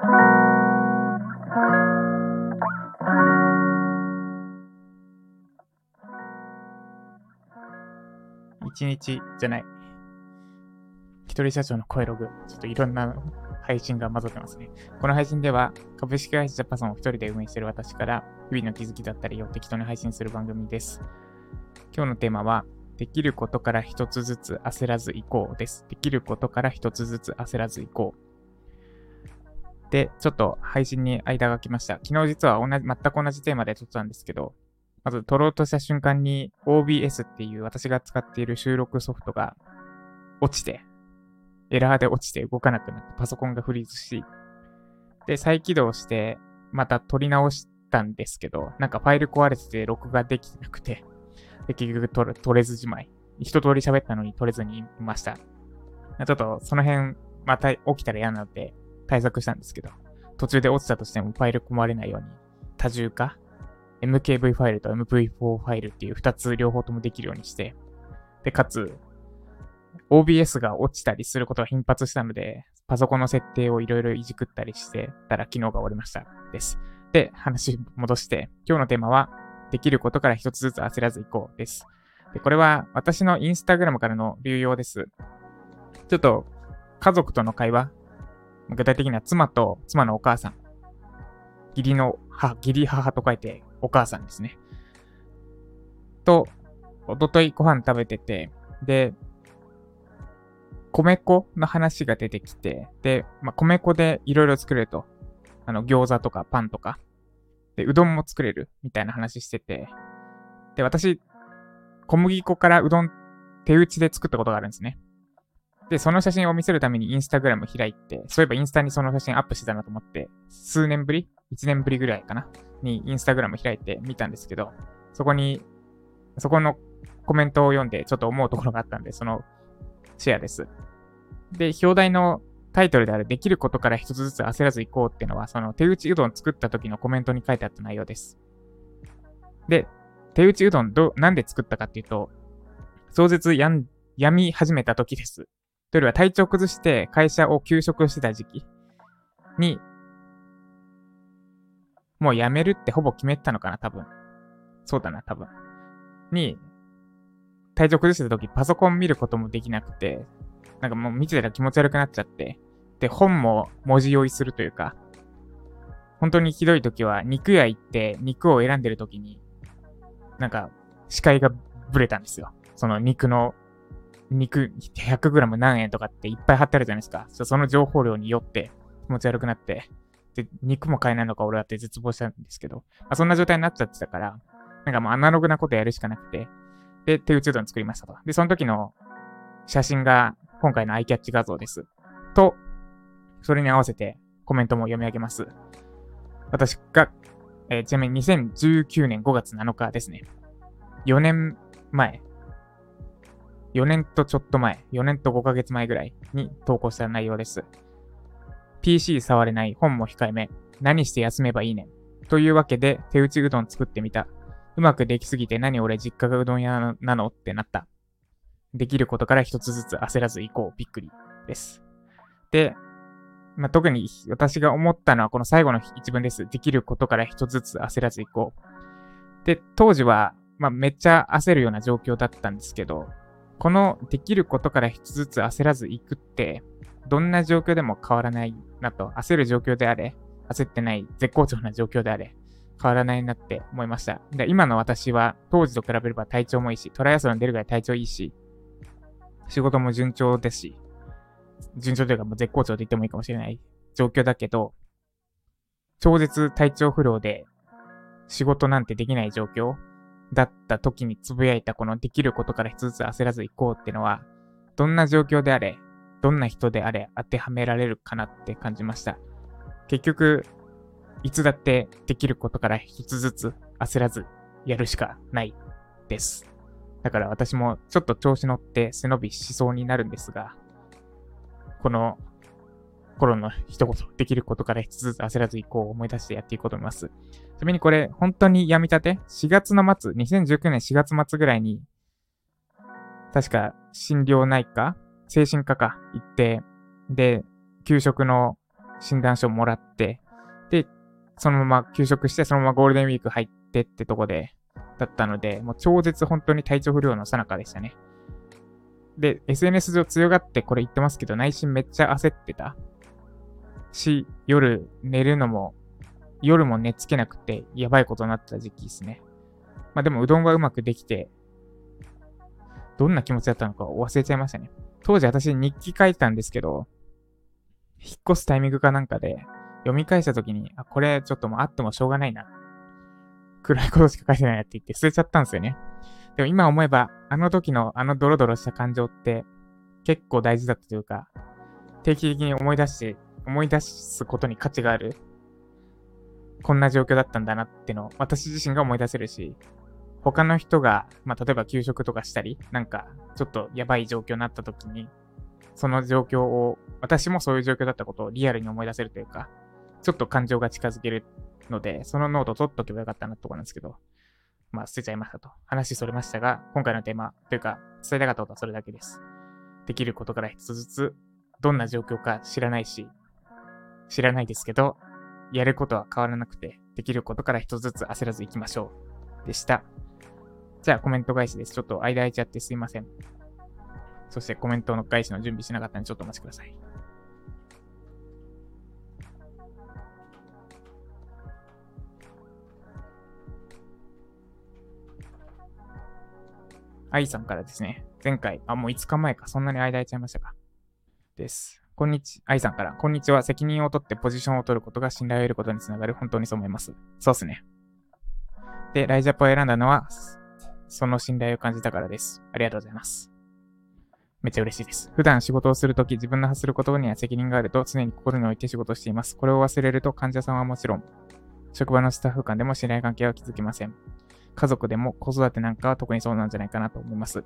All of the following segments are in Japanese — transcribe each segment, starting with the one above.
一日じゃない。一人社長の声ログ、ちょっといろんな配信が混ざってますね。この配信では、株式会社ジャパソンを一人で運営している私から、日々の気づきだったりを適当に配信する番組です。今日のテーマは、できることから一つずつ焦らず行こうです。できることから一つずつ焦らず行こう。で、ちょっと配信に間が空きました。昨日実は同じ、全く同じテーマで撮ったんですけど、まず撮ろうとした瞬間に OBS っていう私が使っている収録ソフトが落ちて、エラーで落ちて動かなくなってパソコンがフリーズし、で、再起動してまた撮り直したんですけど、なんかファイル壊れてて録画できなくて、で、結局撮れ撮れずじまい。一通り喋ったのに撮れずにいました。ちょっとその辺また起きたら嫌なので対策したんですけど、途中で落ちたとしてもファイル込まれないように多重化？MKV ファイルと MP4 ファイルっていう2つ両方ともできるようにして、で、かつ、OBS が落ちたりすることが頻発したので、パソコンの設定をいろいろいじくったりしてたら昨日が終わりました。です。で、話戻して、今日のテーマは、できることから一つずつ焦らずいこうです。で、これは私のインスタグラムからの流用です。ちょっと、家族との会話、具体的には妻と妻のお母さん、義理の母、義理母と書いてお母さんですね。と、おとといご飯食べてて、で、米粉の話が出てきて、で、まあ、米粉でいろいろ作れると。あの、餃子とかパンとか。で、うどんも作れるみたいな話してて。で、私、小麦粉からうどん手打ちで作ったことがあるんですね。で、その写真を見せるためにインスタグラム開いて、そういえばインスタにその写真アップしてたなと思って、数年ぶり ?1 年ぶりぐらいかな？にインスタグラム開いてみたんですけど、そこに、そこのコメントを読んでちょっと思うところがあったんで、そのシェアです。で、表題のタイトルであるできることから一つずつ焦らず行こうっていうのは、その手打ちうどん作った時のコメントに書いてあった内容です。で、手打ちうどんど、なんで作ったかっていうと、壮絶やん、やみ始めた時です。というよりは体調崩して会社を休職してた時期にもう辞めるってほぼ決めてたのかな、多分。そうだな、多分。に、体調崩してた時パソコン見ることもできなくて、なんかもう見てたら気持ち悪くなっちゃって、で、本も文字酔いするというか、本当にひどい時は肉屋行って肉を選んでる時に、なんか視界がブレたんですよ。その肉の、肉 100g 何円とかっていっぱい貼ってあるじゃないですか。その情報量によって気持ち悪くなって、で、肉も買えないのか俺はって絶望したんですけど、まあ、そんな状態になっちゃってたから、なんかもうアナログなことやるしかなくて、で、手打ちうどん作りましたと。で、その時の写真が今回のアイキャッチ画像です。と、それに合わせてコメントも読み上げます。私が、えー、ちなみに2019年5月7日ですね。4年前。4年とちょっと前。4年と5ヶ月前ぐらいに投稿した内容です。PC 触れない、本も控えめ、何して休めばいいねん。というわけで、手打ちうどん作ってみた。うまくできすぎて何俺実家がうどん屋なのってなった。できることから一つずつ焦らず行こう。びっくりです。で、まあ、特に私が思ったのはこの最後の一文です。できることから一つずつ焦らず行こう。で、当時は、まあ、めっちゃ焦るような状況だったんですけど、このできることから一つずつ焦らず行くって、どんな状況でも変わらないなと、焦る状況であれ、焦ってない絶好調な状況であれ、変わらないなって思いました。で今の私は当時と比べれば体調もいいし、トライアスロン出るぐらい体調いいし、仕事も順調ですし、順調というかもう絶好調と言ってもいいかもしれない状況だけど、超絶体調不良で仕事なんてできない状況だった時につぶやいたこのできることから一つずつ焦らず行こうってのは、どんな状況であれ、どんな人であれ当てはめられるかなって感じました。結局、いつだってできることから一つずつ焦らずやるしかないです。だから私もちょっと調子乗って背伸びしそうになるんですが、この頃の一言、できることから一つずつ焦らずいこう思い出してやっていこうと思います。ちなみにこれ、本当にやみたて ?4 月の末、2019年4月末ぐらいに、確か心療内科？精神科か？行って、で、給食の診断書もらって、で、そのまま休職して、そのままゴールデンウィーク入ってってとこで、だったので、もう超絶本当に体調不良の最中でしたね。で、SNS 上強がってこれ言ってますけど、内心めっちゃ焦ってた。し、夜寝るのも、夜も寝つけなくて、やばいことになった時期ですね。まあでも、うどんがうまくできて、どんな気持ちだったのか忘れちゃいましたね。当時私日記書いたんですけど、引っ越すタイミングかなんかで、読み返した時に、あ、これちょっともうあってもしょうがないな。暗いことしか書いてないなって言って捨てちゃったんですよね。でも今思えば、あの時のあのドロドロした感情って結構大事だったというか、定期的に思い出して、思い出すことに価値がある、こんな状況だったんだなってのを私自身が思い出せるし、他の人が、まあ、例えば休職とかしたり、なんか、ちょっとやばい状況になった時に、その状況を、私もそういう状況だったことをリアルに思い出せるというか、ちょっと感情が近づけるので、そのノート取っとけばよかったなってとこなんですけど、まあ捨てちゃいましたと。話それましたが、今回のテーマというか、伝えたかったことはそれだけです。できることから一つずつ、どんな状況か知らないし、知らないですけど、やることは変わらなくて、できることから一つずつ焦らず行きましょう。でした。じゃあコメント返しです。ちょっと間空いちゃってすいません。そしてコメントの返しの準備しなかったのでちょっとお待ちください。愛さんからですね、前回、あ、もう5日前か、そんなに間空いちゃいましたか。です。こんにち、愛さんから、こんにちは。責任を取ってポジションを取ることが信頼を得ることにつながる。本当にそう思います。そうっすね。で、ライジャポを選んだのは、その信頼を感じたからです。ありがとうございます。めっちゃ嬉しいです。普段仕事をするとき、自分の発する言葉には責任があると常に心に置いて仕事しています。これを忘れると患者さんはもちろん、職場のスタッフ間でも信頼関係は築きません。家族でも子育てなんかは特にそうなんじゃないかなと思います。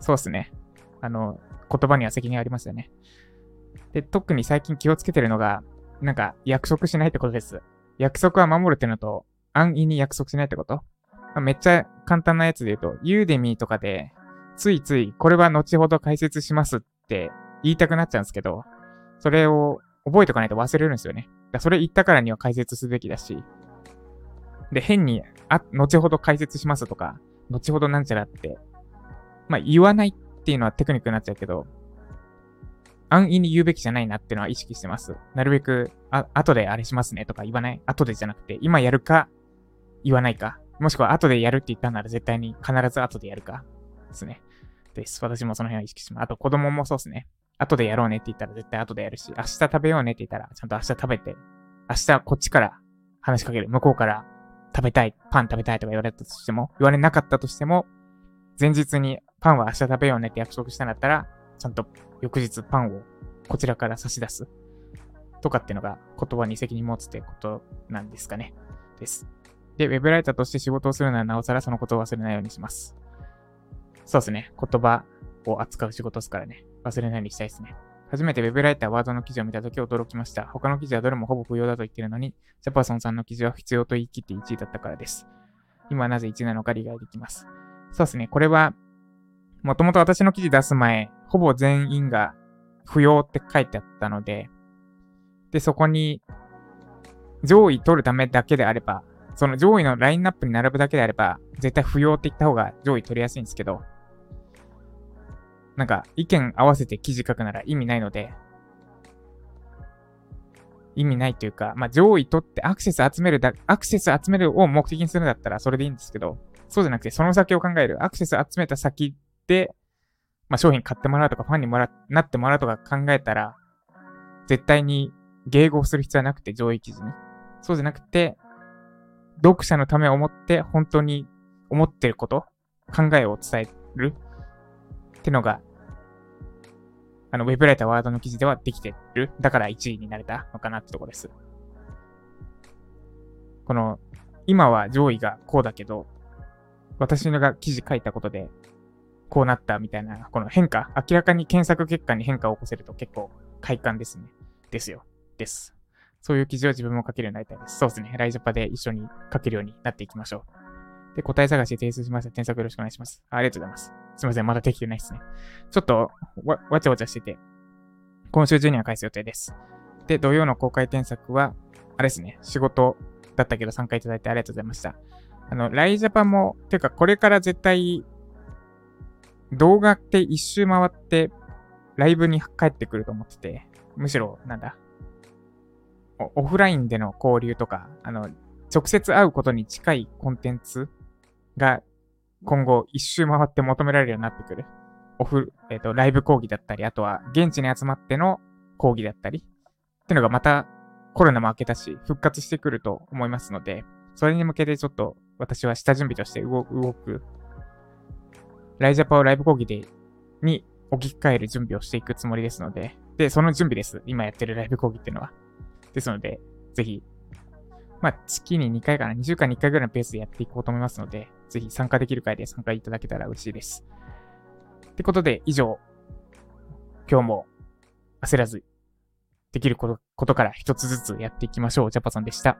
そうっすね。あの、言葉には責任ありますよね。で、特に最近気をつけてるのが、なんか約束しないってことです。約束は守るってのと、安易に約束しないってことめっちゃ簡単なやつで言うと、ユーデミーとかで、ついつい、これは後ほど解説しますって言いたくなっちゃうんですけど、それを覚えておかないと忘れるんですよね。だそれ言ったからには解説すべきだし、で、変に、あ、後ほど解説しますとか、後ほどなんちゃらって、まあ、言わないっていうのはテクニックになっちゃうけど、安易に言うべきじゃないなっていうのは意識してます。なるべく、あ、後であれしますねとか言わない。後でじゃなくて、今やるか、言わないか。もしくは後でやるって言ったなら絶対に必ず後でやるか。ですね。です。私もその辺は意識します。あと子供もそうですね。後でやろうねって言ったら絶対後でやるし、明日食べようねって言ったらちゃんと明日食べて、明日こっちから話しかける。向こうから食べたい、パン食べたいとか言われたとしても、言われなかったとしても、前日にパンは明日食べようねって約束したんだったら、ちゃんと翌日パンをこちらから差し出す。とかってのが言葉に責任持つってことなんですかね。です。で、ウェブライターとして仕事をするならなおさらそのことを忘れないようにします。そうですね。言葉を扱う仕事ですからね。忘れないようにしたいですね。初めて Web ライターワードの記事を見たとき驚きました。他の記事はどれもほぼ不要だと言ってるのに、ジャパソンさんの記事は必要と言い切って1位だったからです。今なぜ1位なのか理解できます。そうですね。これは、もともと私の記事出す前、ほぼ全員が不要って書いてあったので、で、そこに上位取るためだけであれば、その上位のラインナップに並ぶだけであれば、絶対不要って言った方が上位取りやすいんですけど、なんか意見合わせて記事書くなら意味ないので、意味ないというか、まあ、上位取ってアクセス集めるだ、アクセス集めるを目的にするんだったらそれでいいんですけど、そうじゃなくてその先を考える。アクセス集めた先、まあ、商品買ってもらうとかファンにもら、なってもらうとか考えたら、絶対に迎合する必要はなくて、上位記事に。そうじゃなくて、読者のためを思って本当に思ってること、考えを伝えるってのがあの、ウェブライターワードの記事ではできてる。だから1位になれたのかなってとこです。この、今は上位がこうだけど、私のが記事書いたことで、こうなったみたいな、この変化、明らかに検索結果に変化を起こせると結構快感ですね。ですよ。です。そういう記事を自分も書けるようになりたいです。そうですね。ライジャパで一緒に書けるようになっていきましょう。で、答え探し提出しました。添削よろしくお願いします。ありがとうございます。すいません。まだできてないですね。ちょっとわ、わちゃわちゃしてて、今週中には返す予定です。で、土曜の公開添削は、あれですね、仕事だったけど参加いただいてありがとうございました。あの、ライジャパも、ていうかこれから絶対、動画って一周回って、ライブに帰ってくると思ってて、むしろ、なんだ、オフラインでの交流とか、あの、直接会うことに近いコンテンツが今後一周回って求められるようになってくる。オフ、えっ、ー、と、ライブ講義だったり、あとは現地に集まっての講義だったり、っていうのがまたコロナも明けたし、復活してくると思いますので、それに向けてちょっと私は下準備として動く、ライジャパをライブ講義で、に置き換える準備をしていくつもりですので、で、その準備です。今やってるライブ講義っていうのは。ですので、ぜひ、まあ、月に2回かな、2週間に1回ぐらいのペースでやっていこうと思いますので、ぜひ参加できる回で参加いただけたら嬉しいです。ってことで、以上、今日も焦らず、できることから一つずつやっていきましょう。ジャパソンでした。